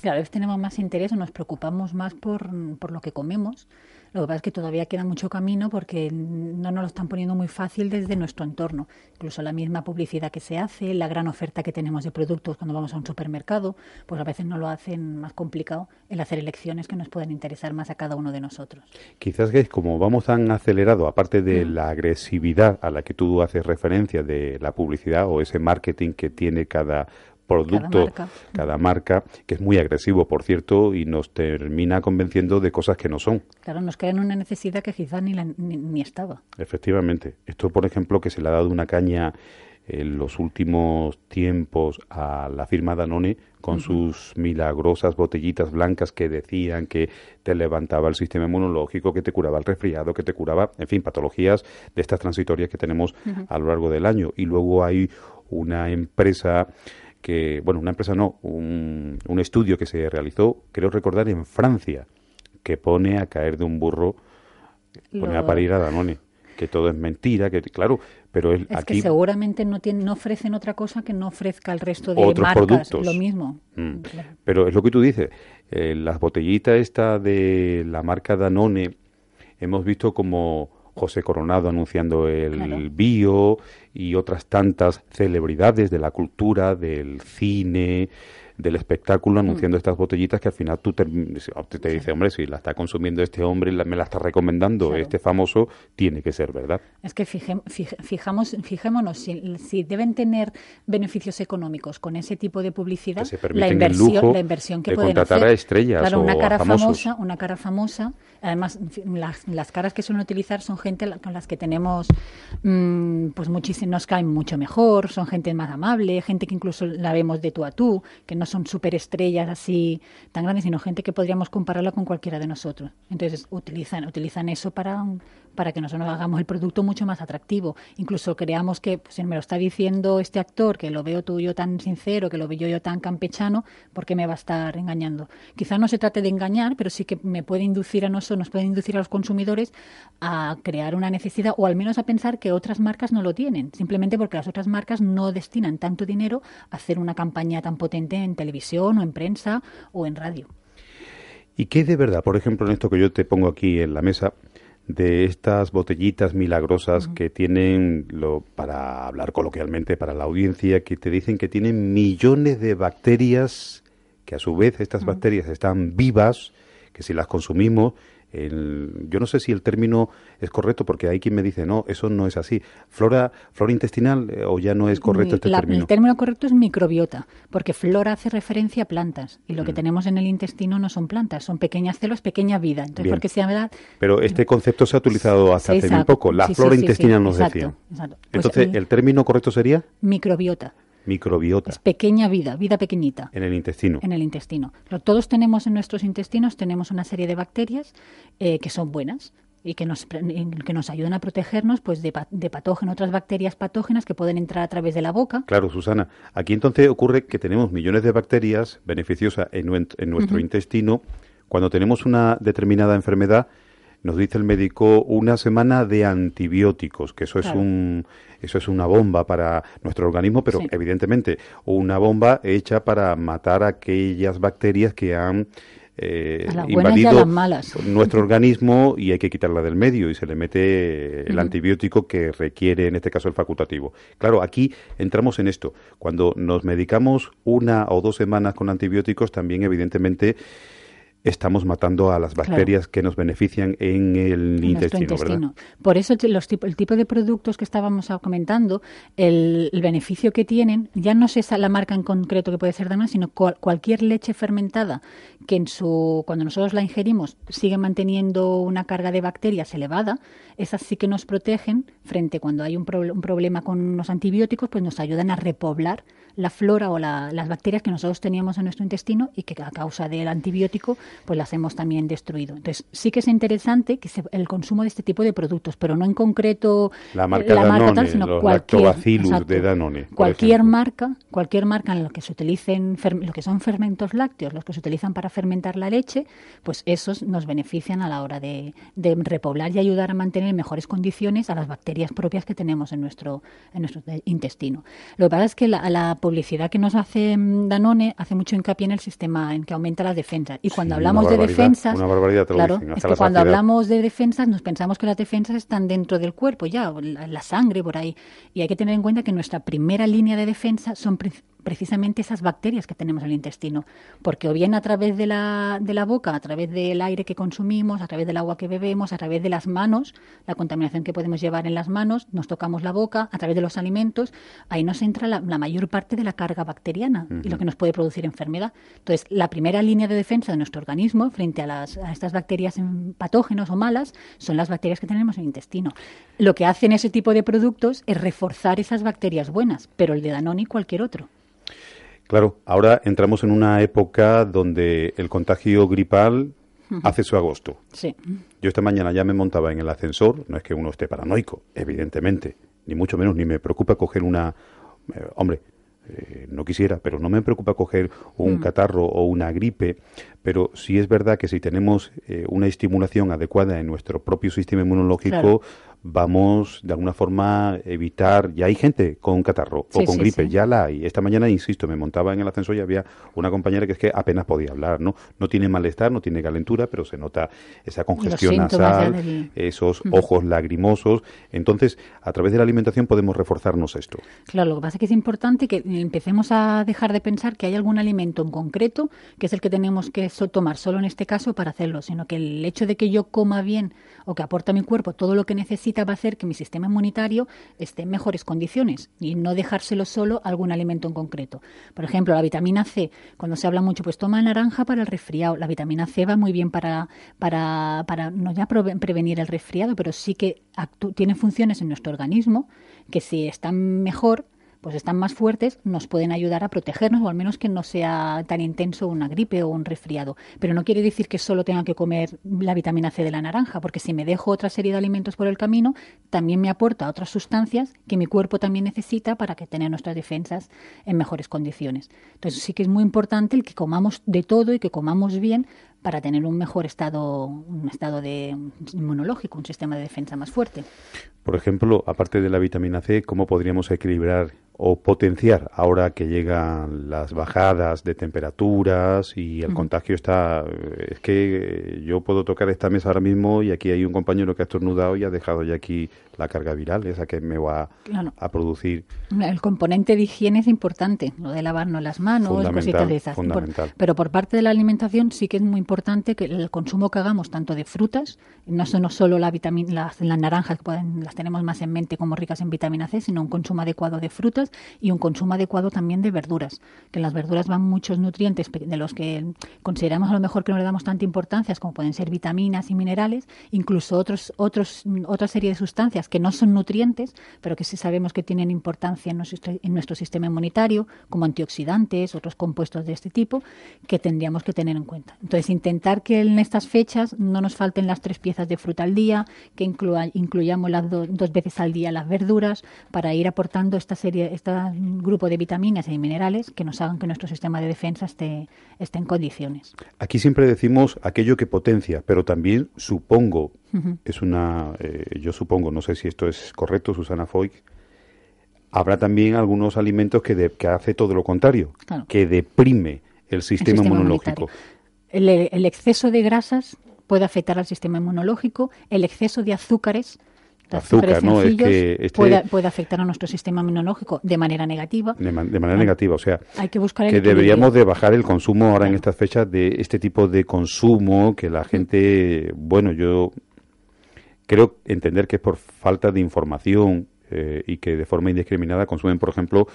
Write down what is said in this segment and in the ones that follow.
Cada vez tenemos más interés o nos preocupamos más por, por lo que comemos lo que pasa es que todavía queda mucho camino porque no nos lo están poniendo muy fácil desde nuestro entorno. Incluso la misma publicidad que se hace, la gran oferta que tenemos de productos cuando vamos a un supermercado, pues a veces nos lo hacen más complicado el hacer elecciones que nos pueden interesar más a cada uno de nosotros. Quizás que es como vamos tan acelerado, aparte de mm. la agresividad a la que tú haces referencia de la publicidad o ese marketing que tiene cada producto, cada marca. que es muy agresivo, por cierto, y nos termina convenciendo de cosas que no son. Claro, nos crean una necesidad que quizás ni, ni, estaba. Efectivamente. Esto, por ejemplo, que se le ha dado una caña en los últimos tiempos a la firma Danone con sus milagrosas botellitas blancas que decían que te levantaba el sistema inmunológico, que te curaba el resfriado, que te curaba, en fin, patologías de estas transitorias que tenemos a lo largo del año. Y luego hay una empresa que, bueno, una empresa no, un, un estudio que se realizó, creo recordar, en Francia, que pone a caer de un burro, pone a parir a Danone que todo es mentira, que claro, pero es aquí que seguramente no tienen, no ofrecen otra cosa que no ofrezca el resto de otros marcas lo mismo. Mm. Pero es lo que tú dices, eh, las botellitas esta de la marca Danone hemos visto como José Coronado anunciando el bio y otras tantas celebridades de la cultura, del cine, del espectáculo anunciando mm. estas botellitas que al final tú te, te, dice, hombre, si la está consumiendo este hombre, me la está recomendando este famoso, tiene que ser verdad. Es que fijamos, fijémonos, si, deben tener beneficios económicos con ese tipo de publicidad, la inversión, la inversión que pueden contratar a estrellas claro, una cara famosa, una cara famosa, además las, las, caras que suelen utilizar son gente con las que tenemos, mm, pues muchísimo, nos caen mucho mejor, son gente más amable, gente que incluso la vemos de tú a tú, que no son superestrellas así tan grandes, sino gente que podríamos compararla con cualquiera de nosotros. Entonces utilizan, utilizan eso para, para que nosotros hagamos el producto mucho más atractivo. Incluso creamos que, pues, si me lo está diciendo este actor, que lo veo tuyo tan sincero, que lo veo yo tan campechano, ¿por qué me va a estar engañando? Quizá no se trate de engañar, pero sí que me puede inducir a nosotros, nos puede inducir a los consumidores a crear una necesidad o al menos a pensar que otras marcas no lo tienen, simplemente porque las otras marcas no destinan tanto dinero a hacer una campaña tan potente en televisión o en prensa o en radio. ¿Y qué de verdad, por ejemplo, en esto que yo te pongo aquí en la mesa, de estas botellitas milagrosas que tienen, lo, para hablar coloquialmente para la audiencia, que te dicen que tienen millones de bacterias, que a su vez estas bacterias están vivas, que si las consumimos yo no sé si el término es correcto porque hay quien me dice, no, eso no es así. Flora, flora intestinal eh, o ya no es correcto este término. El término correcto es microbiota, porque flora hace referencia a plantas y lo que mm. tenemos en el intestino no son plantas, son pequeñas células, pequeña vida. Entonces, porque se habla... Pero este concepto se ha utilizado hasta hace muy poco. La flora intestinal nos decía. Pues Entonces, el término correcto sería microbiota. Microbiota. Es pequeña vida, vida pequeñita. En el intestino. En el intestino. todos tenemos en nuestros intestinos, tenemos una serie de bacterias eh, que son buenas y que nos, que nos ayudan a protegernos pues de, de patógenos, otras bacterias patógenas que pueden entrar a través de la boca. Claro, Susana. Aquí entonces ocurre que tenemos millones de bacterias beneficiosas en, en nuestro intestino. Cuando tenemos una determinada enfermedad, nos dice el médico una semana de antibióticos, que eso es un eso es una bomba para nuestro organismo, pero evidentemente una bomba hecha para matar aquellas bacterias que han eh, invadido nuestro organismo y hay que quitarla del medio y se le mete el antibiótico que requiere, en este caso, el facultativo. Claro, aquí entramos en esto. Cuando nos medicamos una o dos semanas con antibióticos, también evidentemente estamos matando a las bacterias que nos benefician en el intestino, ¿verdad? Por eso los el tipo de productos que estábamos comentando, el, beneficio que tienen, ya no es la marca en concreto que puede ser Danone, sino cualquier leche fermentada que en su cuando nosotros la ingerimos sigue manteniendo una carga de bacterias elevada, esas sí que nos protegen frente cuando hay un, un problema con los antibióticos, pues nos ayudan a repoblar la flora o las bacterias que nosotros teníamos en nuestro intestino y que a causa del antibiótico pues las hemos también destruido. Entonces sí que es interesante que el consumo de este tipo de productos, pero no en concreto la marca, Danone, sino cualquier, de Danone, cualquier marca, cualquier marca en la que se utilicen lo que son fermentos lácteos, los que se utilizan para fermentar la leche, pues esos nos benefician a la hora de, repoblar y ayudar a mantener en mejores condiciones a las bacterias propias que tenemos en nuestro, en nuestro intestino. Lo que pasa es que la, publicidad que nos hace mm, Danone hace mucho hincapié en el sistema, en que aumenta las defensas. Y cuando hablamos de defensas, claro, es que cuando hablamos de defensas nos pensamos que las defensas están dentro del cuerpo ya, la sangre por ahí. Y hay que tener en cuenta que nuestra primera línea de defensa son precisamente esas bacterias que tenemos en el intestino, porque o bien a través de la, de la boca, a través del aire que consumimos, a través del agua que bebemos, a través de las manos, la contaminación que podemos llevar en las manos, nos tocamos la boca, a través de los alimentos, ahí nos entra la, mayor parte de la carga bacteriana y lo que nos puede producir enfermedad. Entonces, la primera línea de defensa de nuestro organismo frente a, las, a estas bacterias patógenas o malas son las bacterias que tenemos en el intestino. Lo que hacen ese tipo de productos es reforzar esas bacterias buenas, pero el de Danone y cualquier otro. Claro, ahora entramos en una época donde el contagio gripal hace su agosto. Sí. Yo esta mañana ya me montaba en el ascensor, no es que uno esté paranoico, evidentemente, ni mucho menos, ni me preocupa coger una... Eh, hombre, eh, no quisiera, pero no me preocupa coger un mm. catarro o una gripe, pero sí es verdad que si tenemos eh, una estimulación adecuada en nuestro propio sistema inmunológico, vamos de alguna forma evitar, ya hay gente con catarro o con gripe, ya la hay. Esta mañana, insisto, me montaba en el ascensor y había una compañera que es que apenas podía hablar, ¿no? No tiene malestar, no tiene calentura, pero se nota esa congestión nasal, esos ojos lagrimosos. Entonces, a través de la alimentación podemos reforzarnos esto. Claro, lo que pasa es que es importante que empecemos a dejar de pensar que hay algún alimento en concreto que es el que tenemos que tomar solo en este caso para hacerlo, sino que el hecho de que yo coma bien o que aporta a mi cuerpo todo lo que necesita va a hacer que mi sistema inmunitario esté en mejores condiciones y no dejárselo solo algún alimento en concreto. Por ejemplo, la vitamina C, cuando se habla mucho, pues toma naranja para el resfriado. La vitamina C va muy bien para, para, para no ya prevenir el resfriado, pero sí que tiene funciones en nuestro organismo que si están mejor, pues están más fuertes, nos pueden ayudar a protegernos o al menos que no sea tan intenso una gripe o un resfriado. Pero no quiere decir que solo tenga que comer la vitamina C de la naranja, porque si me dejo otra serie de alimentos por el camino, también me aporta otras sustancias que mi cuerpo también necesita para que tener nuestras defensas en mejores condiciones. Entonces sí que es muy importante el que comamos de todo y que comamos bien para tener un mejor estado, un estado de inmunológico, un sistema de defensa más fuerte. Por ejemplo, aparte de la vitamina C, ¿cómo podríamos equilibrar o potenciar ahora que llegan las bajadas de temperaturas y el contagio está es que yo puedo tocar esta mesa ahora mismo y aquí hay un compañero que ha estornudado y ha dejado ya aquí la carga viral esa que me va a producir. El componente de higiene es importante lo de lavarnos las manos cositas de esas. Pero por parte de la alimentación sí que es muy importante que el consumo que hagamos tanto de frutas no son solo la vitamina las, las naranjas que pueden, las tenemos más en mente como ricas en vitamina C sino un consumo adecuado de frutas y un consumo adecuado también de verduras, que en las verduras van muchos nutrientes de los que consideramos a lo mejor que no le damos tanta importancia, como pueden ser vitaminas y minerales, incluso otros, otros, otra serie de sustancias que no son nutrientes, pero que sí sabemos que tienen importancia en nuestro, sistema inmunitario, como antioxidantes, otros compuestos de este tipo, que tendríamos que tener en cuenta. Entonces, intentar que en estas fechas no nos falten las tres piezas de fruta al día, que incluyamos las dos veces al día las verduras, para ir aportando esta serie, este grupo de vitaminas y minerales que nos hagan que nuestro sistema de defensa esté, esté en condiciones. Aquí siempre decimos aquello que potencia, pero también supongo, es una, eh, yo supongo, no sé si esto es correcto, Susana Foy, habrá también algunos alimentos que, que hace todo lo contrario, que deprime el sistema, inmunológico. El, el, exceso de grasas puede afectar al sistema inmunológico, el exceso de azúcares azúcar, ¿no? Es que este puede, afectar a nuestro sistema inmunológico de manera negativa. De, manera negativa, o sea, hay que, buscar que deberíamos de bajar el consumo ahora en estas fechas de este tipo de consumo que la gente, bueno, yo creo entender que es por falta de información eh, y que de forma indiscriminada consumen, por ejemplo,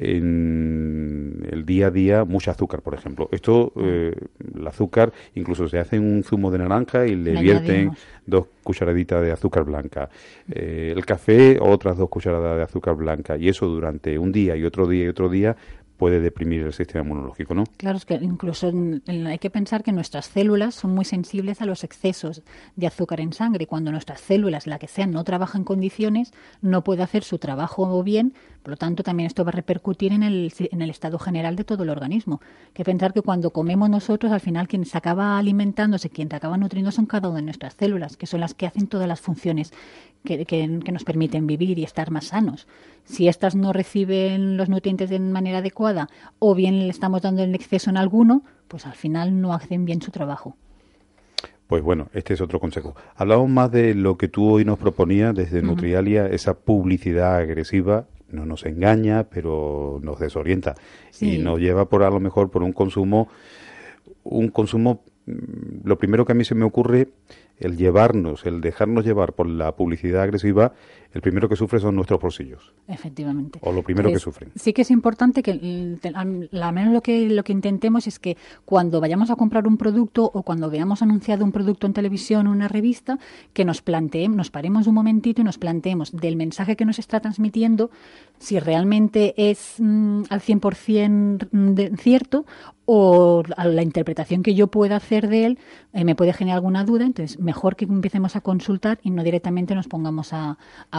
en el día a día mucho azúcar, por ejemplo. Esto, eh, el azúcar, incluso se hace un zumo de naranja y le, vierten dos cucharaditas de azúcar blanca. Eh, el café, otras dos cucharadas de azúcar blanca. Y eso durante un día y otro día y otro día puede deprimir el sistema inmunológico, ¿no? Claro, es que incluso hay que pensar que nuestras células son muy sensibles a los excesos de azúcar en sangre. Cuando nuestras células, la que sean, no trabajan en condiciones, no puede hacer su trabajo bien. Por lo tanto, también esto va a repercutir en el, en el estado general de todo el organismo. Hay que pensar que cuando comemos nosotros, al final quien se acaba alimentándose, quien se acaba nutriendo son cada una de nuestras células, que son las que hacen todas las funciones que, que nos permiten vivir y estar más sanos. Si éstas no reciben los nutrientes de manera adecuada o bien le estamos dando en exceso en alguno, pues al final no hacen bien su trabajo. Pues bueno, este es otro consejo. Hablamos más de lo que tú hoy nos proponías desde Nutrialia, esa publicidad agresiva, no nos engaña, pero nos desorienta y nos lleva por a lo mejor por un consumo, un consumo. Mm, lo primero que a mí se me ocurre el llevarnos, el dejarnos llevar por la publicidad agresiva, el primero que sufre son nuestros bolsillos. Efectivamente. O lo primero que sufren. Sí que es importante que, al menos lo que, lo que intentemos es que cuando vayamos a comprar un producto o cuando veamos anunciado un producto en televisión o una revista, que nos planteemos, nos paremos un momentito y nos planteemos del mensaje que nos está transmitiendo si realmente es mm, al 100% cierto o la interpretación que yo pueda hacer de él eh, me puede generar alguna duda, entonces mejor que empecemos a consultar y no directamente nos pongamos a,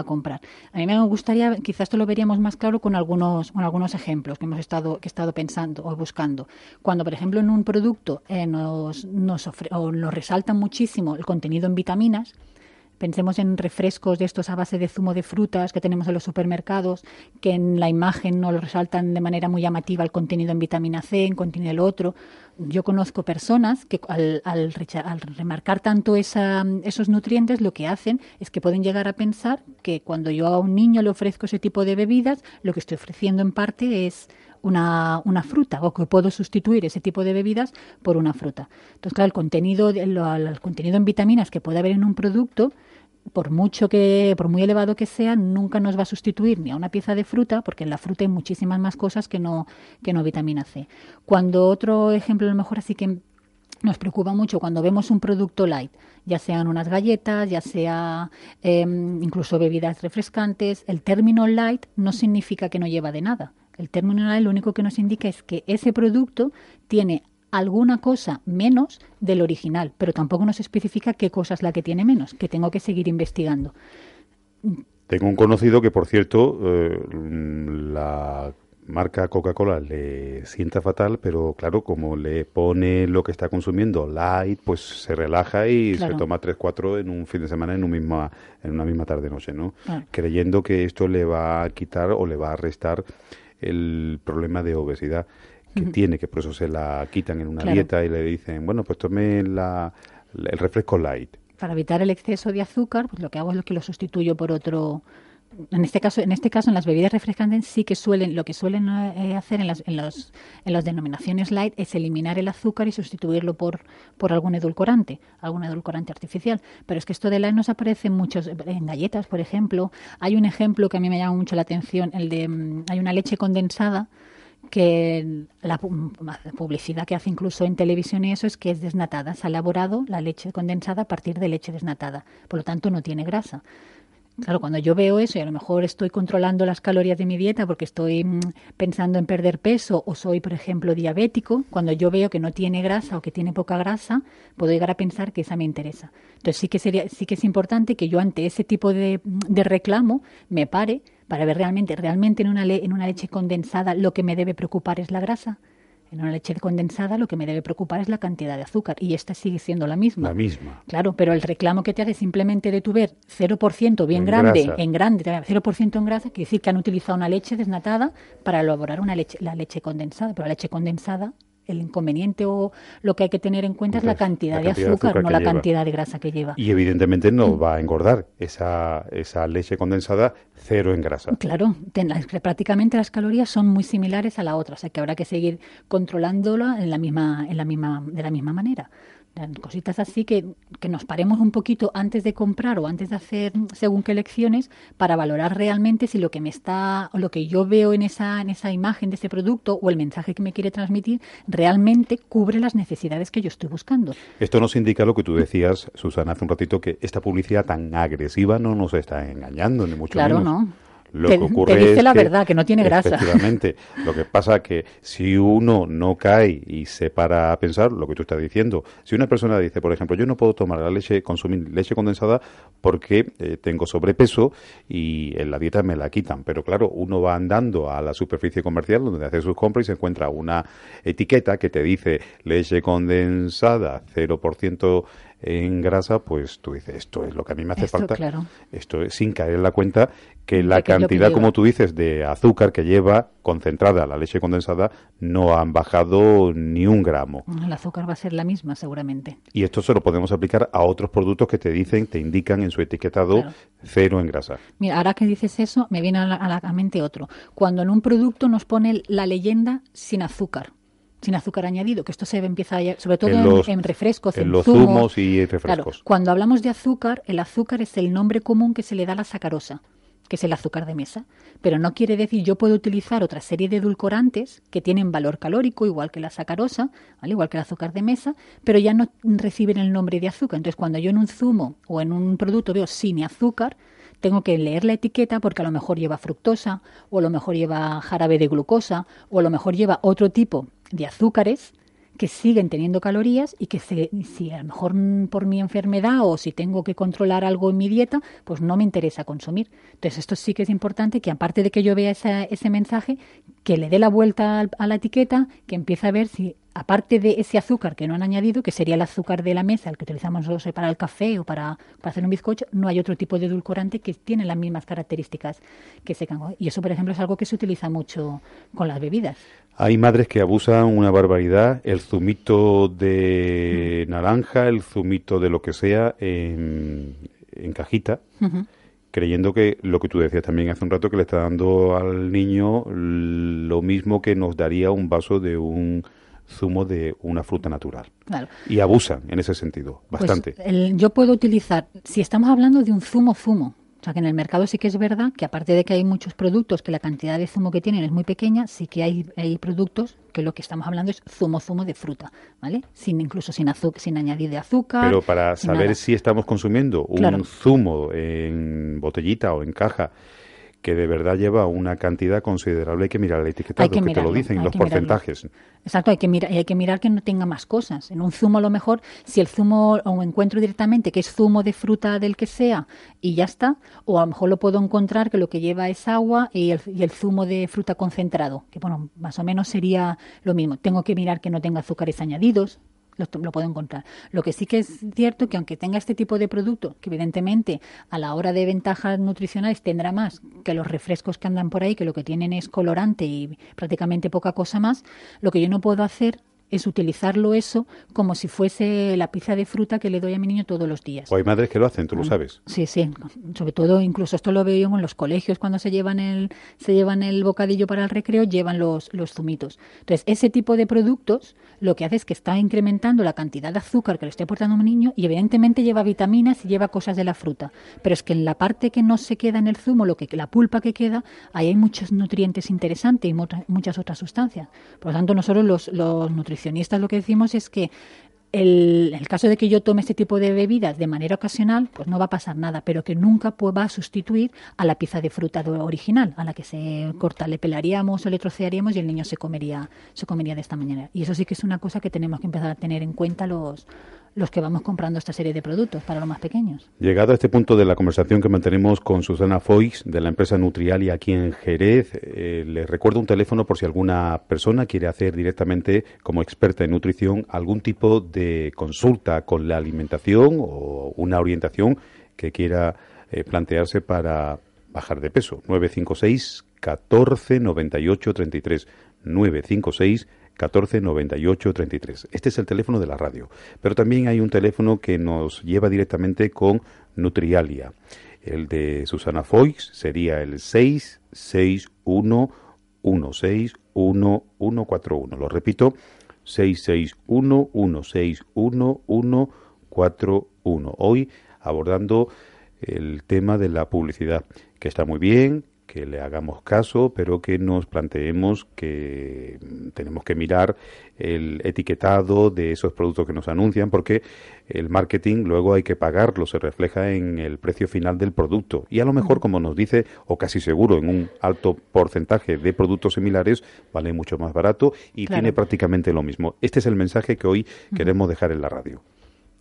comprar. A mí me gustaría, quizás esto lo veríamos más claro con algunos, con algunos ejemplos que hemos estado, que he estado pensando o buscando. Cuando, por ejemplo, en un producto eh, nos, nos, o nos resalta muchísimo el contenido en vitaminas, Pensemos en refrescos de estos a base de zumo de frutas que tenemos en los supermercados, que en la imagen no lo resaltan de manera muy llamativa el contenido en vitamina C, en contenido el otro. Yo conozco personas que al, al, remarcar tanto esa, esos nutrientes lo que hacen es que pueden llegar a pensar que cuando yo a un niño le ofrezco ese tipo de bebidas, lo que estoy ofreciendo en parte es una, una, fruta o que puedo sustituir ese tipo de bebidas por una fruta. Entonces, claro, el contenido, el, contenido en vitaminas que puede haber en un producto por mucho que, por muy elevado que sea, nunca nos va a sustituir ni a una pieza de fruta, porque en la fruta hay muchísimas más cosas que no, que no vitamina C. Cuando otro ejemplo, a lo mejor así que nos preocupa mucho cuando vemos un producto light, ya sean unas galletas, ya sea em, incluso bebidas refrescantes, el término light no significa que no lleva de nada. El término lo único que nos indica es que ese producto tiene alguna cosa menos del original, pero tampoco nos especifica qué cosa es la que tiene menos, que tengo que seguir investigando. Tengo un conocido que, por cierto, eh, la marca Coca-Cola le sienta fatal, pero claro, como le pone lo que está consumiendo light, pues se relaja y se toma 3, 4 en un fin de semana en, un misma, en una misma tarde-noche, ¿no? Creyendo que esto le va a quitar o le va a restar el problema de obesidad que tiene, que por eso se la quitan en una dieta y le dicen, bueno, pues tome la, el refresco light. Para evitar el exceso de azúcar, pues lo que hago es lo que lo sustituyo por otro, en este caso, en este caso, en las bebidas refrescantes sí que suelen, lo que suelen eh, hacer en las, en, los, en las denominaciones light es eliminar el azúcar y sustituirlo por, por algún edulcorante, algún edulcorante artificial. Pero es que esto de light nos aparece en muchos, en galletas, por ejemplo. Hay un ejemplo que a mí me llama mucho la atención, el de, mm, hay una leche condensada que la publicidad que hace incluso en televisión y eso es que es desnatada. Se ha elaborado la leche condensada a partir de leche desnatada. Por lo tanto, no tiene grasa. Claro, cuando yo veo eso y a lo mejor estoy controlando las calorías de mi dieta porque estoy mm, pensando en perder peso o soy, por ejemplo, diabético, cuando yo veo que no tiene grasa o que tiene poca grasa, puedo llegar a pensar que esa me interesa. Entonces sí que sería, sí que es importante que yo ante ese tipo de, de reclamo me pare para ver realmente, realmente en una, en una leche condensada lo que me debe preocupar es la grasa. En una leche condensada lo que me debe preocupar es la cantidad de azúcar y esta sigue siendo la misma. La misma. Claro, pero el reclamo que te hace simplemente de tu ver 0% bien grande, en grande, 0% en grasa, quiere decir que han utilizado una leche desnatada para elaborar una leche, la leche condensada, pero la leche condensada el inconveniente o lo que hay que tener en cuenta es la cantidad, de azúcar, no la cantidad de grasa que lleva. Y evidentemente no va a engordar esa, esa leche condensada cero en grasa. Claro, prácticamente las calorías son muy similares a la otra, o sea que habrá que seguir controlándola en la misma, en la misma, de la misma manera cositas así que, que, nos paremos un poquito antes de comprar o antes de hacer según qué elecciones para valorar realmente si lo que me está o lo que yo veo en esa en esa imagen de ese producto o el mensaje que me quiere transmitir realmente cubre las necesidades que yo estoy buscando. Esto nos indica lo que tú decías, Susana, hace un ratito que esta publicidad tan agresiva no nos está engañando ni mucho claro, menos. no Lo te, que ocurre te dice es la que, verdad, que no tiene grasa. Efectivamente. lo que pasa que si uno no cae y se para a pensar lo que tú estás diciendo, si una persona dice, por ejemplo, yo no puedo tomar la leche, consumir leche condensada porque eh, tengo sobrepeso y en la dieta me la quitan. Pero claro, uno va andando a la superficie comercial donde hace sus compras y se encuentra una etiqueta que te dice leche condensada 0% en grasa, pues tú dices, esto es lo que a mí me hace Esto, falta. claro. Esto es sin caer en la cuenta que la que cantidad, como tú dices, de azúcar que lleva concentrada la leche condensada no han bajado ni un gramo. El azúcar va a ser la misma, seguramente. Y esto se lo podemos aplicar a otros productos que te dicen, te indican en su etiquetado Claro. cero en grasa. Mira, ahora que dices eso, me viene a la, a la mente otro. Cuando en un producto nos pone la leyenda sin azúcar, sin azúcar añadido, que esto se empieza a, sobre todo En en, los- en refrescos, en en, los zumos. zumos y Claro, refrescos. cuando hablamos de azúcar, el azúcar es el nombre común que se le da a la sacarosa, que es el azúcar de mesa. Pero no quiere decir yo puedo utilizar otra serie de edulcorantes que tienen valor calórico, igual que la sacarosa, ¿vale? igual que el azúcar de mesa, pero ya no reciben el nombre de azúcar. Entonces, cuando yo en un zumo o en un producto veo sin azúcar, tengo que leer la etiqueta porque a lo mejor lleva fructosa, o a lo mejor lleva jarabe de glucosa, o a lo mejor lleva otro tipo de azúcares que siguen teniendo calorías y que se- si a lo mejor por mi enfermedad o si tengo que controlar algo en mi dieta, pues no me interesa consumir. Entonces esto sí que es importante que aparte de que yo vea ese mensaje, que le dé la vuelta a la etiqueta, que empiece a ver si aparte de ese azúcar que no han añadido, que sería el azúcar de la mesa, el que utilizamos nosotros para el café o para, para hacer un bizcocho, no hay otro tipo de edulcorante que tiene las mismas características que ese cango. Y eso, por ejemplo, es algo que se utiliza mucho con las bebidas. Hay madres que abusan una barbaridad, el zumito de naranja, el zumito de lo que sea en, en cajita, creyendo que lo que tú decías también hace un rato, que le está dando al niño lo mismo que nos daría un vaso de un zumo de una fruta natural. Claro. Y abusan en ese sentido, Pues, bastante. el- yo puedo utilizar, si estamos hablando de un zumo zumo, o sea que en el mercado sí que es verdad que aparte de que hay muchos productos que la cantidad de zumo que tienen es muy pequeña, sí que hay, hay productos que lo que estamos hablando es zumo zumo de fruta, ¿vale? Sin incluso sin azúcar, sin añadir de azúcar. Pero para saber nada. si estamos consumiendo un Claro. zumo en botellita o en caja que de verdad lleva una cantidad considerable, hay que mirar el etiquetado, que que, te lo dicen los mirarlo. porcentajes. Exacto, hay que mirar, y hay que mirar que no tenga más cosas. En un zumo a lo mejor, si el zumo o encuentro directamente que es zumo de fruta del que sea y ya está, o a lo mejor lo puedo encontrar que lo que lleva es agua y el, y el zumo de fruta concentrado, que bueno, más o menos sería lo mismo. Tengo que mirar que no tenga azúcares añadidos, lo, puedo encontrar. Lo que sí que es cierto que aunque tenga este tipo de producto, que evidentemente a la hora de ventajas nutricionales tendrá más que los refrescos que andan por ahí, que lo que tienen es colorante y prácticamente poca cosa más, lo que yo no puedo hacer es utilizarlo eso como si fuese la pizza de fruta que le doy a mi niño todos los días. O hay madres que lo hacen, tú lo sabes. Sí, sí, sobre todo incluso esto lo veo yo en los colegios cuando se llevan el se llevan el bocadillo para el recreo, llevan los los zumitos. Entonces, ese tipo de productos lo que hace es que está incrementando la cantidad de azúcar que le estoy aportando a un niño y evidentemente lleva vitaminas y lleva cosas de la fruta, pero es que en la parte que no se queda en el zumo, lo que la pulpa que queda, ahí hay muchos nutrientes interesantes y muchas otras sustancias. Por lo tanto, nosotros los, los nutricionistas lo que decimos es que el, el caso de que yo tome este tipo de bebidas de manera ocasional, pues no va a pasar nada, pero que nunca pues, va a sustituir a la pizza de fruta original, a la que se corta, le pelaríamos o le trocearíamos y el niño se comería, se comería de esta manera. Y eso sí que es una cosa que tenemos que empezar a tener en cuenta los, los que vamos comprando esta serie de productos para los más pequeños. Llegado a este punto de la conversación que mantenemos con Susana Foix de la empresa Nutrialia aquí en Jerez, eh, les recuerdo un teléfono por si alguna persona quiere hacer directamente como experta en nutrición algún tipo de consulta con la alimentación o una orientación que quiera eh, plantearse para bajar de peso. 956 14 98 33 956 14 98 33. Este es el teléfono de la radio. Pero también hay un teléfono que nos lleva directamente con Nutrialia. El de Susana Foix sería el 661 161 141. Lo repito, 661 161 141. Hoy abordando el tema de la publicidad, que está muy bien, que le hagamos caso, pero que nos planteemos que mm, tenemos que mirar el etiquetado de esos productos que nos anuncian, porque el marketing luego hay que pagarlo, se refleja en el precio final del producto. Y a lo mejor, como nos dice, o casi seguro, en un alto porcentaje de productos similares, vale mucho más barato y tiene prácticamente lo mismo. Este es el mensaje que hoy queremos dejar en la radio.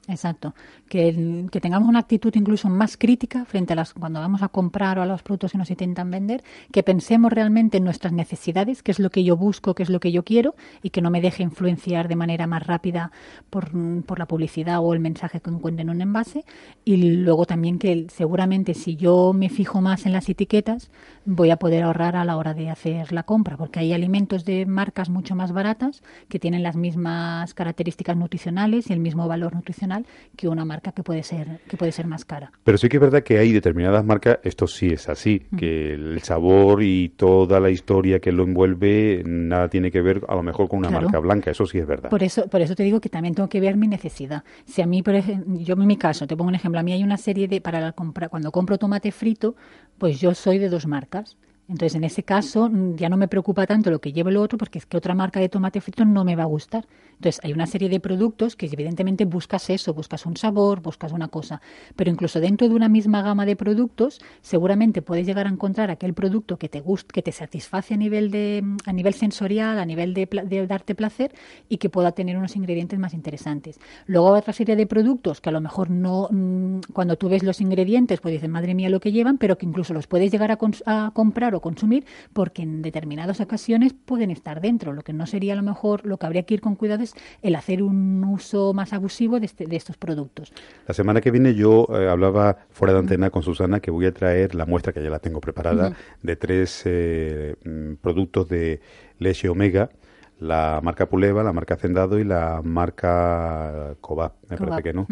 Exacto. Que, que, tengamos una actitud incluso más crítica frente a las cuando vamos a comprar o a los productos que nos intentan vender, que pensemos realmente en nuestras necesidades, qué es lo que yo busco, qué es lo que yo quiero, y que no me deje influenciar de manera más rápida por, por la publicidad o el mensaje que encuentre en un envase. Y luego también que seguramente si yo me fijo más en las etiquetas, voy a poder ahorrar a la hora de hacer la compra, porque hay alimentos de marcas mucho más baratas que tienen las mismas características nutricionales y el mismo valor nutricional que una marca que puede ser que puede ser más cara. Pero sí que es verdad que hay determinadas marcas, esto sí es así, que el sabor y toda la historia que lo envuelve nada tiene que ver a lo mejor con una marca blanca, eso sí es verdad. Por eso por eso te digo que también tengo que ver mi necesidad. Si a mí, por ejemplo, yo en mi caso, te pongo un ejemplo, a mí hay una serie de para la compra cuando compro tomate frito, pues yo soy de dos marcas podcast. Entonces, en ese caso, ya no me preocupa tanto lo que lleve lo otro, porque es que otra marca de tomate frito no me va a gustar. Entonces, hay una serie de productos que evidentemente buscas eso, buscas un sabor, buscas una cosa, pero incluso dentro de una misma gama de productos, seguramente puedes llegar a encontrar aquel producto que te gusta, que te satisface a nivel de a nivel sensorial, a nivel de, darte placer y que pueda tener unos ingredientes más interesantes. Luego otra serie de productos que a lo mejor no mm, cuando tú ves los ingredientes, pues dices, "Madre mía, lo que llevan", pero que incluso los puedes llegar a, a comprar o consumir porque en determinadas ocasiones pueden estar dentro, lo que no sería a lo mejor lo que habría que ir con cuidado el hacer un uso más abusivo de, este, de estos productos. La semana que viene yo eh, hablaba fuera de antena con Susana que voy a traer la muestra que ya la tengo preparada de tres eh, mm, productos de leche omega la marca Puleva, la marca Hacendado y la marca Cobap, me parece que no.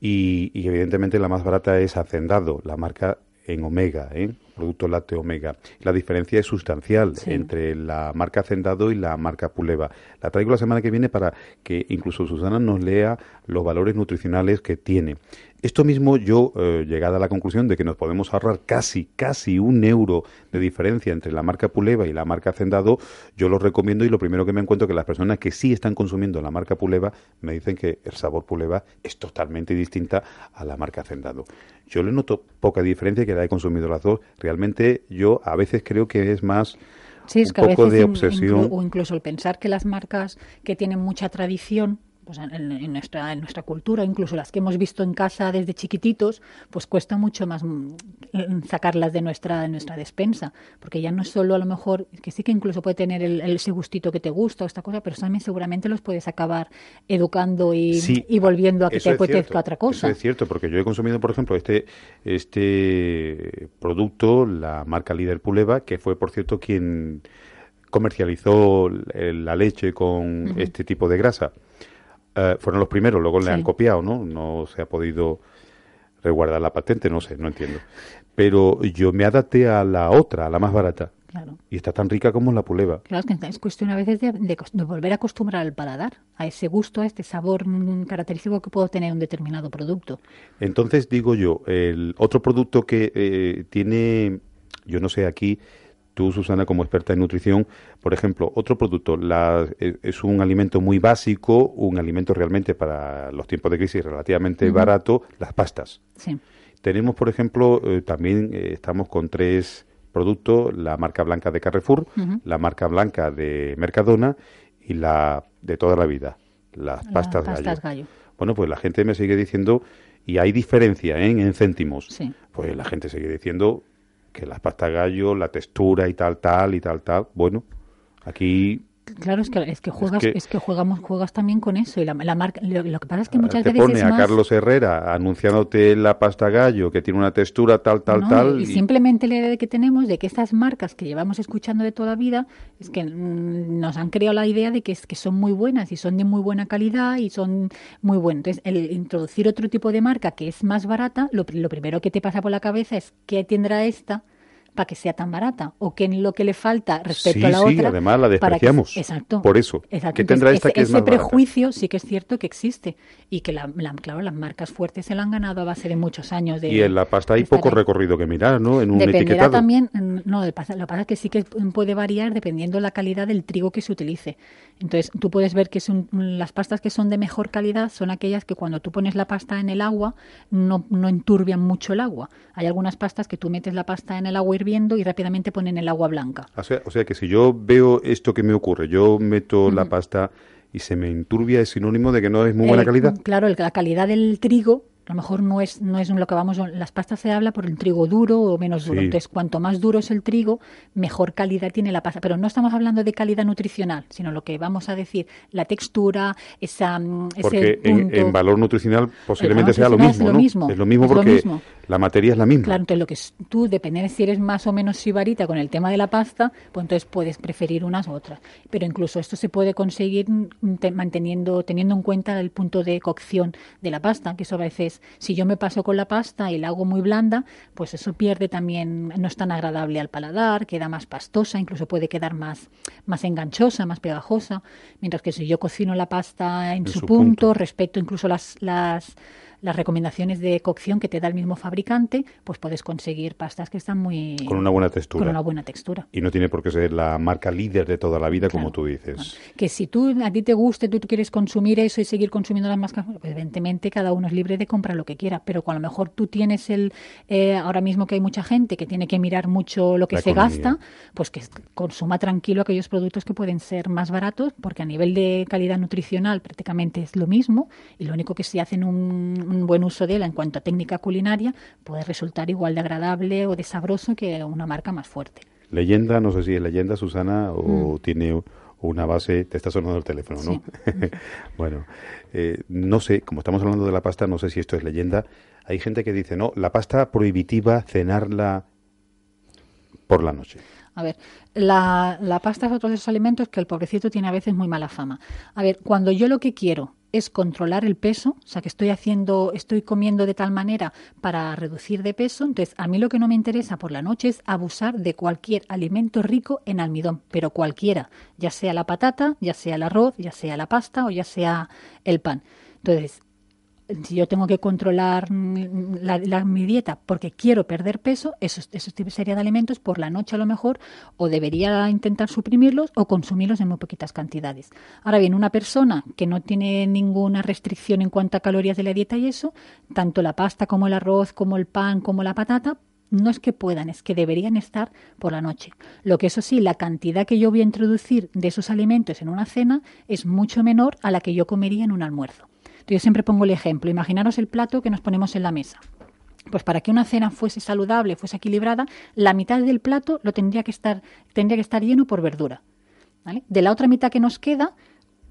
y, y, evidentemente la más barata es Hacendado, la marca en omega, ¿eh? Producto lácteo omega. La diferencia es sustancial entre la marca Hacendado y la marca Puleva. La traigo la semana que viene para que incluso Susana nos lea los valores nutricionales que tiene. Esto mismo yo, eh, llegada a la conclusión de que nos podemos ahorrar casi, casi un euro de diferencia entre la marca Puleva y la marca Hacendado, yo lo recomiendo y lo primero que me encuentro es que las personas que sí están consumiendo la marca Puleva me dicen que el sabor Puleva es totalmente distinta a la marca Hacendado. Yo le noto poca diferencia que la he consumido las dos. Realmente yo a veces creo que es más... un poco de obsesión. o incluso el pensar que las marcas que tienen mucha tradición pues en, nuestra, en nuestra cultura, incluso las que hemos visto en casa desde chiquititos, pues cuesta mucho más mm, sacarlas de nuestra, de nuestra despensa, porque ya no es solo a lo mejor, que sí que incluso puede tener el, ese gustito que te gusta o esta cosa, pero también seguramente los puedes acabar educando y, y volviendo a que te apetezca otra cosa. Eso es cierto, porque yo he consumido, por ejemplo, este, este producto, la marca Líder Puleva, que fue, por cierto, quien comercializó la leche con este tipo de grasa. Eh, fueron los primeros, luego le han copiado, ¿no? No se ha podido resguardar la patente, no sé, no entiendo. Pero yo me adapté a la otra, a la más barata. Claro. Y está tan rica como la puleva. Claro, es que es cuestión a veces de, de, volver a acostumbrar al paladar, a ese gusto, a este sabor mm, característico que puede tener un determinado producto. Entonces digo yo, el otro producto que eh, tiene, yo no sé aquí, Tú, Susana, como experta en nutrición, por ejemplo, otro producto la, eh, es un alimento muy básico, un alimento realmente para los tiempos de crisis relativamente barato, las pastas. Sí. Tenemos, por ejemplo, eh, también eh, estamos con tres productos, la marca blanca de Carrefour, la marca blanca de Mercadona y la de toda la vida, las pastas, gallo. Bueno, pues la gente me sigue diciendo, y hay diferencia en céntimos, sí. pues la gente sigue diciendo que las pastas gallo, la textura y tal, tal y tal, tal. Bueno, aquí Claro, es que, es que juegas, es que, jugamos, juegas también con eso. Y la, marca, lo, que pasa es que muchas te veces. pone a Carlos Herrera anunciándote la pasta gallo que tiene una textura tal, tal, tal. Y, simplemente la idea que tenemos de que estas marcas que llevamos escuchando de toda vida es que mm, nos han creado la idea de que, es, que son muy buenas y son de muy buena calidad y son muy buenas. Entonces, el introducir otro tipo de marca que es más barata, lo, lo primero que te pasa por la cabeza es qué tendrá esta para que sea tan barata? ¿O qué es lo que le falta respecto sí, a la sí, otra? además la que- despreciamos. exacto. Por eso. Exacto. ¿Qué tendrá esta ese, que es ese más barata? prejuicio sí que es cierto que existe y que, la, la- claro, las marcas fuertes se lo han ganado a base de muchos años de Y en la pasta hay poco ahí. recorrido que mirar, ¿no? En un Dependerá etiquetado. también, mm, no, lo que pasa es que sí que puede variar dependiendo la calidad del trigo que se utilice. Entonces, tú puedes ver que son, las pastas que son de mejor calidad son aquellas que cuando tú pones la pasta en el agua no, no enturbian mucho el agua. Hay algunas pastas que tú metes la pasta en el agua hirviendo y rápidamente ponen el agua blanca. O sea, o sea que si yo veo esto que me ocurre, yo meto la pasta y se me enturbia, es sinónimo de que no es muy buena El- calidad. Claro, el- la calidad del trigo a lo mejor no es no es lo que vamos las pastas se habla por el trigo duro o menos duro Sí. entonces cuanto más duro es el trigo mejor calidad tiene la pasta pero no estamos hablando de calidad nutricional sino lo que vamos a decir la textura esa mm, Porque ese en, punto. en valor nutricional posiblemente valor sea lo mismo, es lo ¿no? mismo, Es lo mismo lo porque mismo. la materia es la misma. Claro, entonces lo que es- tú, depende de si eres más o menos sibarita con el tema de la pasta, pues entonces puedes preferir unas u otras. Pero incluso esto se puede conseguir mm, te- manteniendo, teniendo en cuenta el punto de cocción de la pasta, que eso a veces, si yo me paso con la pasta y la hago muy blanda, pues eso pierde también, no es tan agradable al paladar, queda más pastosa, incluso puede quedar más, más enganchosa, más pegajosa, mientras que si yo cocino la pasta en, En su, su punto, punto. respeto incluso las, las las recomendaciones de cocción que te da el mismo fabricante, pues puedes conseguir pastas que están muy Con una buena textura. con una buena textura. Y no tiene por qué ser la marca líder de toda la vida, como tú dices. Que si tú a ti te guste, tú, quieres consumir eso y seguir consumiendo las máscaras, pues evidentemente cada uno es libre de comprar lo que quiera, pero a lo mejor tú tienes el eh, ahora mismo que hay mucha gente que tiene que mirar mucho lo que La se economía. gasta, pues que consuma tranquilo aquellos productos que pueden ser más baratos, porque a nivel de calidad nutricional prácticamente es lo mismo y lo único que si hacen un, un buen uso de él en cuanto a técnica culinaria puede resultar igual de agradable o de sabroso que una marca más fuerte. Leyenda, no sé si es leyenda, Susana, Mm. o tiene una base, te está sonando el teléfono, ¿no? bueno, eh, no sé, como estamos hablando de la pasta, no sé si esto es leyenda. Hay gente que dice, no, la pasta prohibitiva, cenarla por la noche. A ver, la, la pasta es otro de esos alimentos que el pobrecito tiene a veces muy mala fama. A ver, cuando yo lo que quiero es controlar el peso, o sea, que estoy haciendo, estoy comiendo de tal manera para reducir de peso, entonces a mí lo que no me interesa por la noche es abusar de cualquier alimento rico en almidón, pero cualquiera, ya sea la patata, ya sea el arroz, ya sea la pasta o ya sea el pan. Entonces, si yo tengo que controlar la, la- mi dieta porque quiero perder peso, esos, esos tipos sería de alimentos por la noche a lo mejor, o debería intentar suprimirlos o consumirlos en muy poquitas cantidades. Ahora bien, una persona que no tiene ninguna restricción en cuanto a calorías de la dieta y eso, tanto la pasta como el arroz, como el pan, como la patata, no es que puedan, es que deberían estar por la noche. Lo que eso sí, la cantidad que yo voy a introducir de esos alimentos en una cena es mucho menor a la que yo comería en un almuerzo. Yo siempre pongo el ejemplo. Imaginaros el plato que nos ponemos en la mesa. Pues para que una cena fuese saludable, fuese equilibrada, la mitad del plato lo tendría que estar, tendría que estar lleno por verdura. ¿vale? De la otra mitad que nos queda,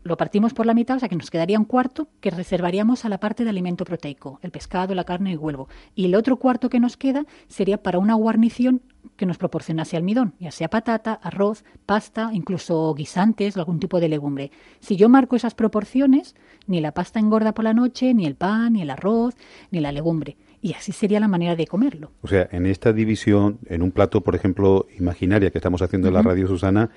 lo partimos por la mitad, o sea que nos quedaría un cuarto que reservaríamos a la parte de alimento proteico, el pescado, la carne y el huevo. Y el otro cuarto que nos queda sería para una guarnición que nos proporcionase almidón, ya sea patata, arroz, pasta, incluso guisantes o algún tipo de legumbre. Si yo marco esas proporciones, ni la pasta engorda por la noche, ni el pan, ni el arroz, ni la legumbre. Y así sería la manera de comerlo. O sea, en esta división, en un plato, por ejemplo, imaginaria que estamos haciendo en la radio, Susana,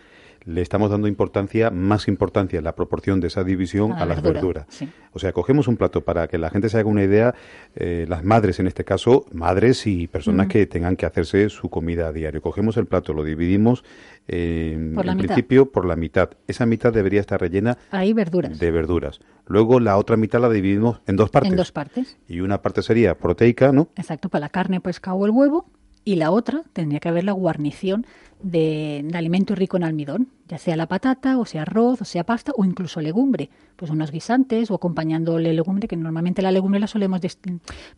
le estamos dando importancia, más importancia, la proporción de esa división A a, la las verdura, verduras. sí. O sea, cogemos un plato para que la gente se haga una idea, eh, las madres en este caso, madres y personas que tengan que hacerse su comida a diario. Cogemos el plato, lo dividimos eh, Por en mitad. principio por la mitad. Esa mitad debería estar rellena verduras. de verduras. Luego la otra mitad la dividimos en dos partes. En dos partes. Y una parte sería proteica, ¿no? Exacto, para la carne, pescado o el huevo. Y la otra tendría que haber la guarnición de, de alimento rico en almidón, ya sea la patata, o sea arroz, o sea pasta, o incluso legumbre. Pues unos guisantes o acompañándole legumbre, que normalmente la legumbre la solemos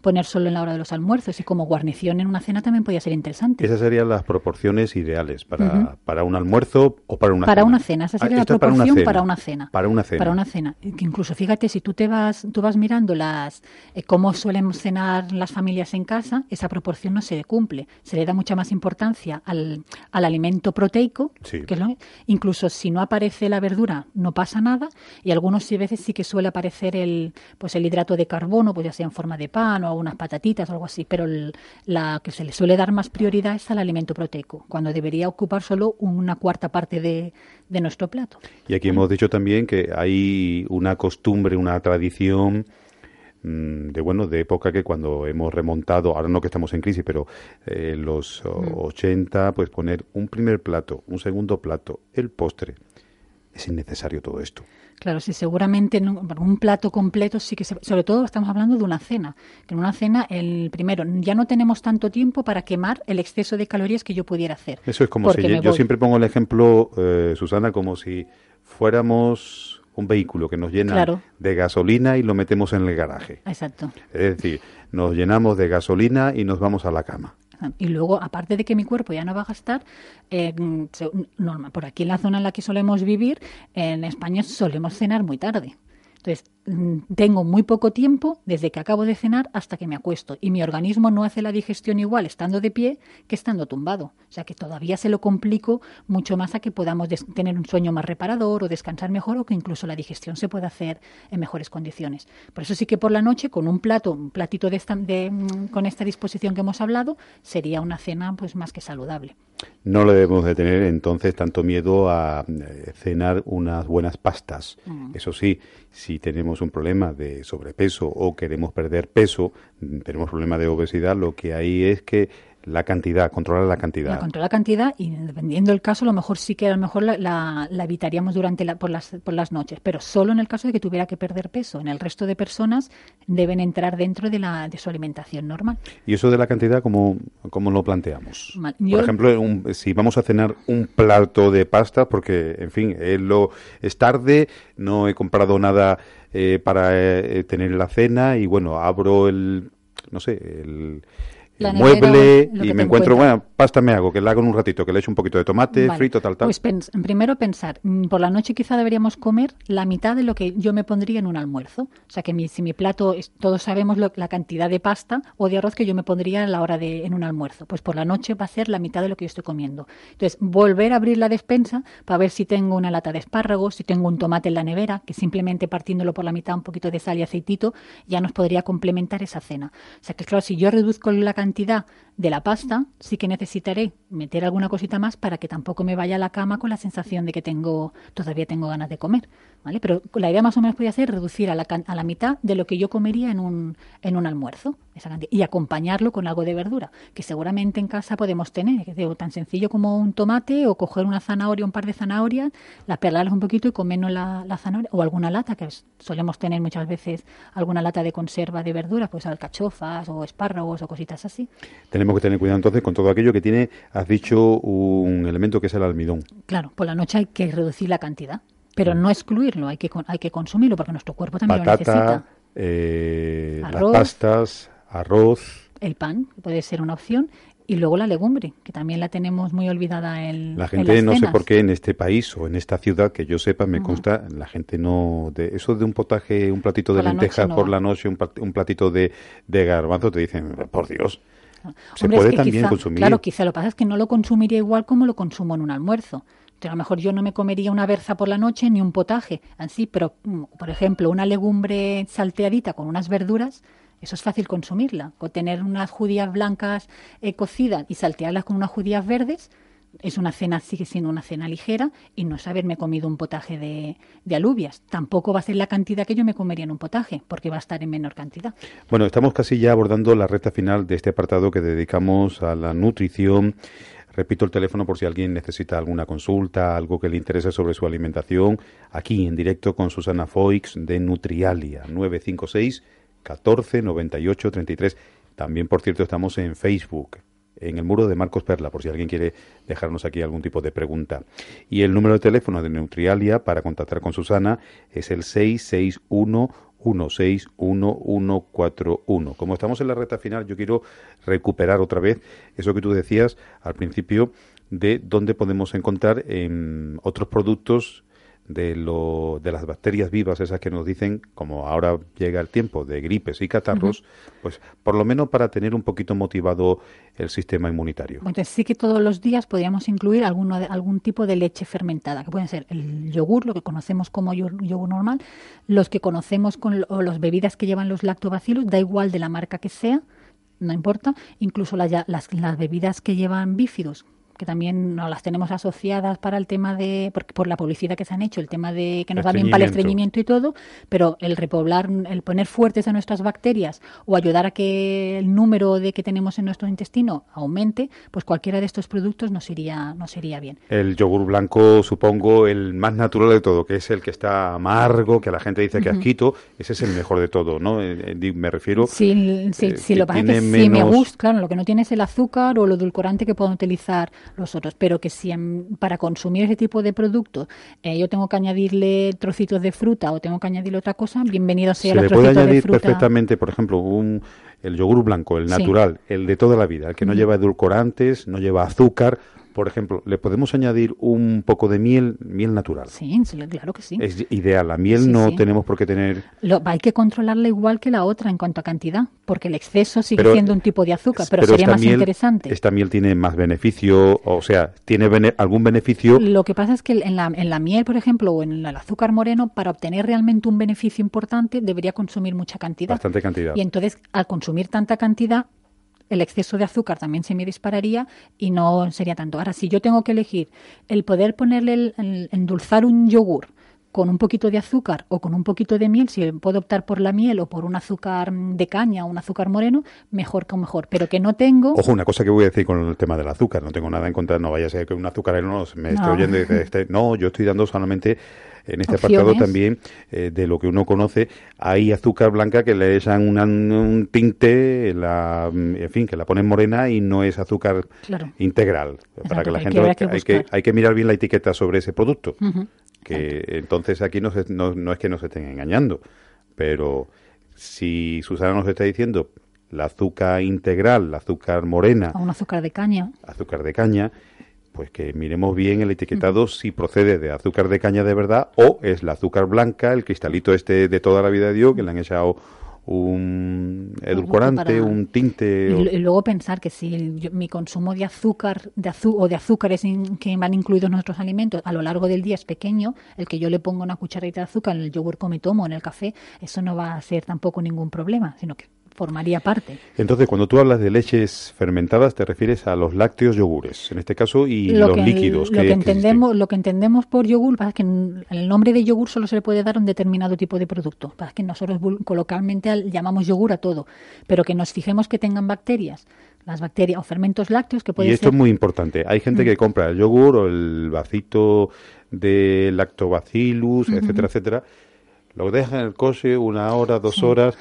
poner solo en la hora de los almuerzos. Y como guarnición en una cena también podría ser interesante. Esas serían las proporciones ideales para, para un almuerzo o para una para cena. una cena, esa Ah, sería la proporción cena. para una cena. Para una cena. Para una cena. Que incluso fíjate, si tú te vas, tú vas mirando las eh, cómo suelen cenar las familias en casa, esa proporción no se cumple. Se le da mucha más importancia al, al alimento proteico, Sí. que es lo- incluso si no aparece la verdura no pasa nada y algunos sí, veces sí que suele aparecer el pues el hidrato de carbono, pues ya sea en forma de pan o unas patatitas o algo así, pero el- la que se le suele dar más prioridad es al alimento proteico, cuando debería ocupar solo una cuarta parte de, de nuestro plato. Y aquí hemos dicho también que hay una costumbre, una tradición de bueno de época que cuando hemos remontado, ahora no que estamos en crisis, pero eh, en los o- 80, pues poner un primer plato, un segundo plato, el postre. Es innecesario todo esto. Claro, sí, seguramente en un, plato completo sí que se, sobre todo estamos hablando de una cena, que en una cena el primero ya no tenemos tanto tiempo para quemar el exceso de calorías que yo pudiera hacer. Eso es como si yo, yo voy. siempre pongo el ejemplo, eh, Susana, como si fuéramos un vehículo que nos llena Claro. de gasolina y lo metemos en el garaje. Exacto. Es decir, nos llenamos de gasolina y nos vamos a la cama. Y luego, aparte de que mi cuerpo ya no va a gastar, eh, mm, se- norma- por aquí en la zona en la que solemos vivir, en España solemos cenar muy tarde. Entonces, tengo muy poco tiempo desde que acabo de cenar hasta que me acuesto. Y mi organismo no hace la digestión igual estando de pie que estando tumbado. O sea que todavía se lo complico mucho más a que podamos tener un sueño más reparador o descansar mejor o que incluso la digestión se pueda hacer en mejores condiciones. Por eso sí que por la noche, con un plato, un platito de esta, de, mm, con esta disposición que hemos hablado, sería una cena pues más que saludable. No le debemos de tener entonces tanto miedo a eh, cenar unas buenas pastas. Mm. Eso sí, si tenemos un problema de sobrepeso o queremos perder peso, tenemos problema de obesidad, lo que hay es que la cantidad, controlar la cantidad. La controla la cantidad y dependiendo del caso, a lo mejor sí que a lo mejor la, la- la evitaríamos durante la, por, las, por las noches, pero solo en el caso de que tuviera que perder peso. En el resto de personas deben entrar dentro de, la, de su alimentación normal. ¿Y eso de la cantidad, cómo, cómo lo planteamos? Mal- Por ejemplo, un- si vamos a cenar un plato de pasta, porque, en fin, es, lo, es tarde, no he comprado nada eh, para eh, tener la cena y, bueno, abro el, no sé, el, mueble y me encuentro, bueno, pasta me hago, que la hago en un ratito, que le echo un poquito de tomate, Vale. frito, tal, tal. Pues pens- primero pensar, mm, por la noche quizá deberíamos comer la mitad de lo que yo me pondría en un almuerzo. O sea que mi- si mi plato, es, todos sabemos lo- la cantidad de pasta o de arroz que yo me pondría a la hora de en un almuerzo. Pues por la noche va a ser la mitad de lo que yo estoy comiendo. Entonces, volver a abrir la despensa para ver si tengo una lata de espárragos, si tengo un tomate en la nevera, que simplemente partiéndolo por la mitad, un poquito de sal y aceitito, ya nos podría complementar esa cena. O sea que claro, si yo reduzco la cantidad santidad de la pasta, sí que necesitaré meter alguna cosita más para que tampoco me vaya a la cama con la sensación de que tengo todavía tengo ganas de comer, ¿vale? Pero la idea más o menos podría ser reducir a la, a la mitad de lo que yo comería en un, en un almuerzo esa y acompañarlo con algo de verdura, que seguramente en casa podemos tener, que digo, tan sencillo como un tomate o coger una zanahoria, un par de zanahorias, las pelarlas un poquito y comernos la, la zanahoria, o alguna lata, que solemos tener muchas veces alguna lata de conserva de verduras, pues alcachofas o espárragos o cositas así. Tenemos que tener cuidado entonces con todo aquello que tiene, has dicho, un elemento que es el almidón. Claro, por la noche hay que reducir la cantidad, pero no excluirlo, hay que, hay que consumirlo porque nuestro cuerpo también lo necesita. eh, las Arroz. pastas, arroz. El pan que puede ser una opción y luego la legumbre, que también la tenemos muy olvidada en La en gente, las no sé por qué en este país o en esta ciudad, que yo sepa, me consta, la gente no... De, eso de un potaje, un platito de Por la noche lentejas no por la noche, un platito de, de garbanzo, te dicen, por Dios. Se Hombre, es que también quizá- consumir. Claro, quizá lo que pasa es que no lo consumiría igual como lo consumo en un almuerzo. Entonces, a lo mejor yo no me comería una berza por la noche ni un potaje, así, pero, mm, por ejemplo, una legumbre salteadita con unas verduras, eso es fácil consumirla. O tener unas judías blancas eh, cocidas y saltearlas con unas judías verdes, es una cena, sigue siendo una cena ligera y no es haberme comido un potaje de, de alubias. Tampoco va a ser la cantidad que yo me comería en un potaje, porque va a estar en menor cantidad. Bueno, estamos casi ya abordando la recta final de este apartado que dedicamos a la nutrición. Repito el teléfono por si alguien necesita alguna consulta, algo que le interese sobre su alimentación, aquí en directo con Susana Foix de Nutrialia, 956 14 98 33. También, por cierto, estamos en Facebook, en el muro de Marcos Perla, por si alguien quiere dejarnos aquí algún tipo de pregunta. Y el número de teléfono de Nutrialia para contactar con Susana es el 661 161141. Como estamos en la recta final, yo quiero recuperar otra vez eso que tú decías al principio de dónde podemos encontrar en otros productos de, lo, de las bacterias vivas, esas que nos dicen, como ahora llega el tiempo de gripes y catarros, pues por lo menos para tener un poquito motivado el sistema inmunitario. Entonces sí que todos los días podríamos incluir alguno algún tipo de leche fermentada, que pueden ser el yogur, lo que conocemos como yogur normal, los que conocemos con o las bebidas que llevan los lactobacillus, da igual de la marca que sea, no importa, incluso las, las bebidas que llevan bífidos, que también no las tenemos asociadas para el tema de, por, por la publicidad que se han hecho, el tema de que nos va bien para el estreñimiento y todo, pero el repoblar, el poner fuertes a nuestras bacterias o ayudar a que el número de que tenemos en nuestro intestino aumente, pues cualquiera de estos productos nos iría, nos iría bien. El yogur blanco, supongo, el más natural de todo, que es el que está amargo, que la gente dice que uh -huh. asquito, ese es el mejor de todo, ¿no? Eh, eh, me refiero... Sí, sí, eh, sí lo que pasa es que sí me gusta, claro, lo que no tiene es el azúcar o el edulcorante que pueden utilizar los otros, pero que si en- para consumir ese tipo de productos eh, yo tengo que añadirle trocitos de fruta o tengo que añadirle otra cosa, bienvenido sea Se los le puede trocitos de añadir fruta. perfectamente, por ejemplo, un, el yogur blanco, el Sí. natural, el de toda la vida, el que no lleva edulcorantes, no lleva azúcar. Por ejemplo, le podemos añadir un poco de miel, miel natural. Sí, claro que sí. Es ideal. La miel Sí, no sí. tenemos por qué tener. Lo- hay que controlarla igual que la otra en cuanto a cantidad, porque el exceso sigue Pero- siendo un tipo de azúcar, pero, sería más miel, interesante. Esta miel tiene más beneficio, o sea, tiene bene- algún beneficio. Lo que pasa es que en la, en la miel, por ejemplo, o en el azúcar moreno, para obtener realmente un beneficio importante, debería consumir mucha cantidad. Bastante cantidad. Y entonces, al consumir tanta cantidad, el exceso de azúcar también se me dispararía y no sería tanto. Ahora, si yo tengo que elegir el poder ponerle, el, el- endulzar un yogur con un poquito de azúcar o con un poquito de miel, si puedo optar por la miel o por un azúcar mm, de caña o un azúcar moreno, mejor que mejor. Pero que no tengo... Ojo, una cosa que voy a decir con el tema del azúcar. No tengo nada en contra, no vaya a ser que un azucarero no me esté No. oyendo y dice, este- no, yo estoy dando solamente en este Opciones. apartado también eh, de lo que uno conoce. Hay azúcar blanca que le echan una- un tinte, la, en fin, que la ponen morena y no es azúcar Claro. integral. Para que la que gente que hay, que, buscar. hay que mirar bien la etiqueta sobre ese producto. Que entonces aquí no, se- no, no es que nos estén engañando, pero si Susana nos está diciendo la azúcar integral, la azúcar morena, un azúcar de caña. azúcar de caña, pues que miremos bien el etiquetado si procede de azúcar de caña de verdad o es la azúcar blanca, el cristalito este de toda la vida de Dios, que le han echado un edulcorante, para- un tinte. Y, luego pensar que si el- yo- mi consumo de azúcar de azu- o de azúcares in- que van incluidos en nuestros alimentos a lo largo del día es pequeño, el que yo le ponga una cucharadita de azúcar en el yogur que me tomo, en el café, eso no va a ser tampoco ningún problema, sino que formaría parte. Entonces, cuando tú hablas de leches fermentadas, te refieres a los lácteos yogures, en este caso, y lo los que, líquidos. lo que- entendemos lo que entendemos por yogur pasa que el nombre de yogur solo se le puede dar a un determinado tipo de producto pasa que nosotros coloquialmente al- llamamos yogur a todo pero que nos fijemos que tengan bacterias las bacterias o fermentos lácteos que pueden Y esto ser es muy importante. Hay gente que compra el yogur o el vasito de lactobacillus, etcétera, etcétera. Lo deja en el coche una hora, dos Sí. horas.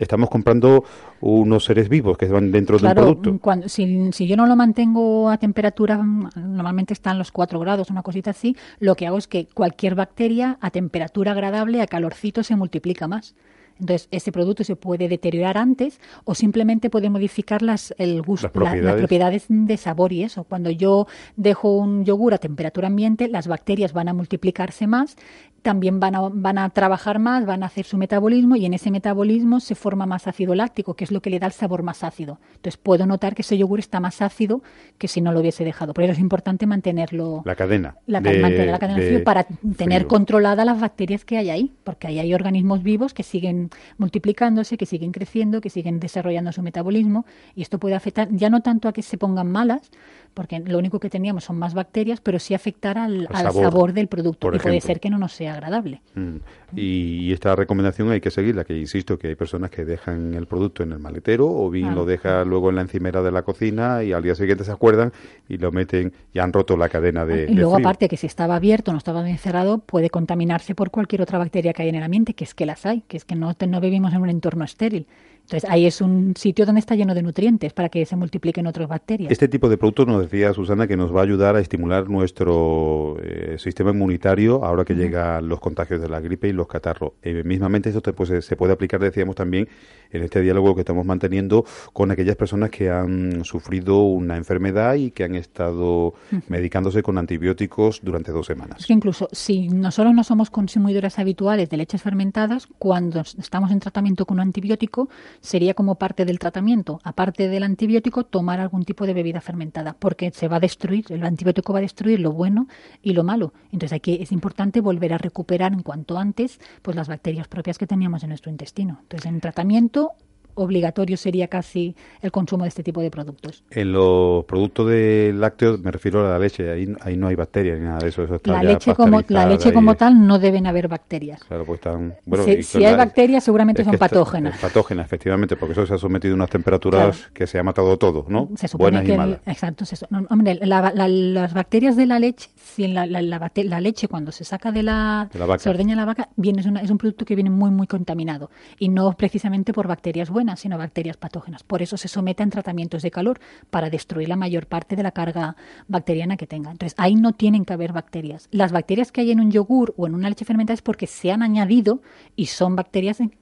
Estamos comprando unos seres vivos que van dentro de un Claro, producto. cuando, si, si yo no lo mantengo a temperatura, mm, normalmente están los 4 grados, una cosita así, lo que hago es que cualquier bacteria a temperatura agradable, a calorcito, se multiplica más. Entonces, ese producto se puede deteriorar antes o simplemente puede modificar las, el gusto, Las la- las propiedades. propiedades de sabor y eso. Cuando yo dejo un yogur a temperatura ambiente, las bacterias van a multiplicarse más, también van a, van a trabajar más, van a hacer su metabolismo y en ese metabolismo se forma más ácido láctico, que es lo que le da el sabor más ácido. Entonces puedo notar que ese yogur está más ácido que si no lo hubiese dejado. Por eso es importante mantenerlo, La cadena. la, de- mantener la cadena de de frío para tener frío. controladas las bacterias que hay ahí, porque ahí hay organismos vivos que siguen multiplicándose, que siguen creciendo, que siguen desarrollando su metabolismo y esto puede afectar ya no tanto a que se pongan malas, porque lo único que teníamos son más bacterias, pero sí afectar al, Al al sabor, sabor, del producto y puede ser que no nos sea agradable. Mm. Y esta recomendación hay que seguirla, que insisto que hay personas que dejan el producto en el maletero o bien Ah. lo dejan luego en la encimera de la cocina y al día siguiente se acuerdan y lo meten y han roto la cadena de, y de luego frío. aparte que si estaba abierto, no estaba bien cerrado, puede contaminarse por cualquier otra bacteria que hay en el ambiente, que es que las hay, que es que no, no vivimos en un entorno estéril. Entonces, ahí es un sitio donde está lleno de nutrientes para que se multipliquen otras bacterias. Este tipo de productos nos decía Susana que nos va a ayudar a estimular nuestro eh, sistema inmunitario ahora que llegan los contagios de la gripe y los catarros. Eh, mismamente esto pues, se puede aplicar, decíamos también, en este diálogo que estamos manteniendo con aquellas personas que han sufrido una enfermedad y que han estado medicándose con antibióticos durante dos semanas. Es que incluso si nosotros no somos consumidoras habituales de leches fermentadas, cuando estamos en tratamiento con un antibiótico, sería como parte del tratamiento, aparte del antibiótico, tomar algún tipo de bebida fermentada, porque se va a destruir, el antibiótico va a destruir lo bueno y lo malo. Entonces aquí es importante volver a recuperar en cuanto antes pues las bacterias propias que teníamos en nuestro intestino. Entonces en tratamiento obligatorio sería casi el consumo de este tipo de productos. En los productos de lácteos me refiero a la leche, ahí, ahí no hay bacterias ni nada de eso. la, leche como, la leche como tal no deben haber bacterias. Claro, pues están, bueno, si, hay bacterias seguramente son patógenas. patógenas, efectivamente, porque eso se ha sometido a unas temperaturas que se ha matado todo, ¿no? Se supone que exacto, hombre, las bacterias de la leche, si la, la, leche cuando se saca de la, se ordeña la vaca, viene, es, es un producto que viene muy muy contaminado y no precisamente por bacterias buenas sino bacterias patógenas. Por eso se somete a tratamientos de calor para destruir la mayor parte de la carga bacteriana que tenga. Entonces, ahí no tienen que haber bacterias. Las bacterias que hay en un yogur o en una leche fermentada es porque se han añadido y son bacterias en,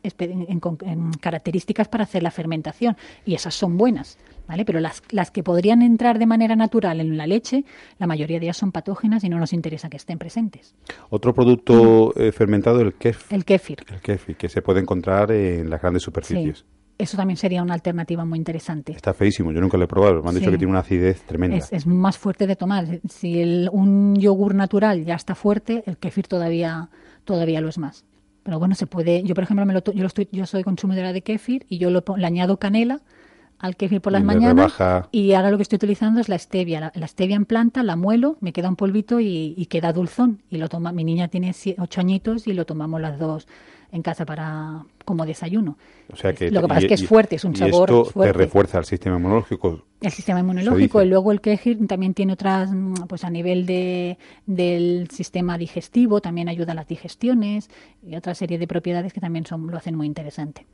características para hacer la fermentación y esas son buenas. ¿Vale? Pero las, las que podrían entrar de manera natural en la leche, la mayoría de ellas son patógenas y no nos interesa que estén presentes. Otro producto eh, fermentado, el kéfir. El kéfir. El kéfir, que se puede encontrar en las grandes superficies eso también sería una alternativa muy interesante. Está feísimo, yo nunca lo he probado. Me han dicho que tiene una acidez tremenda. Es, más fuerte de tomar. Si el, un yogur natural ya está fuerte, el kefir todavía, todavía lo es más. Pero bueno, se puede. Yo, por ejemplo, me lo, yo, estoy, yo soy consumidora de kefir y yo lo, le añado canela al kefir por las mañanas y ahora lo que estoy utilizando es la stevia. La, stevia en planta, la muelo, me queda un polvito y, y, queda dulzón. Y lo toma, mi niña tiene ocho añitos y lo tomamos las dos en casa para como desayuno. O sea que, lo que pasa es que es fuerte, es un sabor esto fuerte. te refuerza el sistema inmunológico. El sistema inmunológico y luego el kefir también tiene otras, pues a nivel de, del sistema digestivo, también ayuda a las digestiones y otra serie de propiedades que también son, lo hacen muy interesante.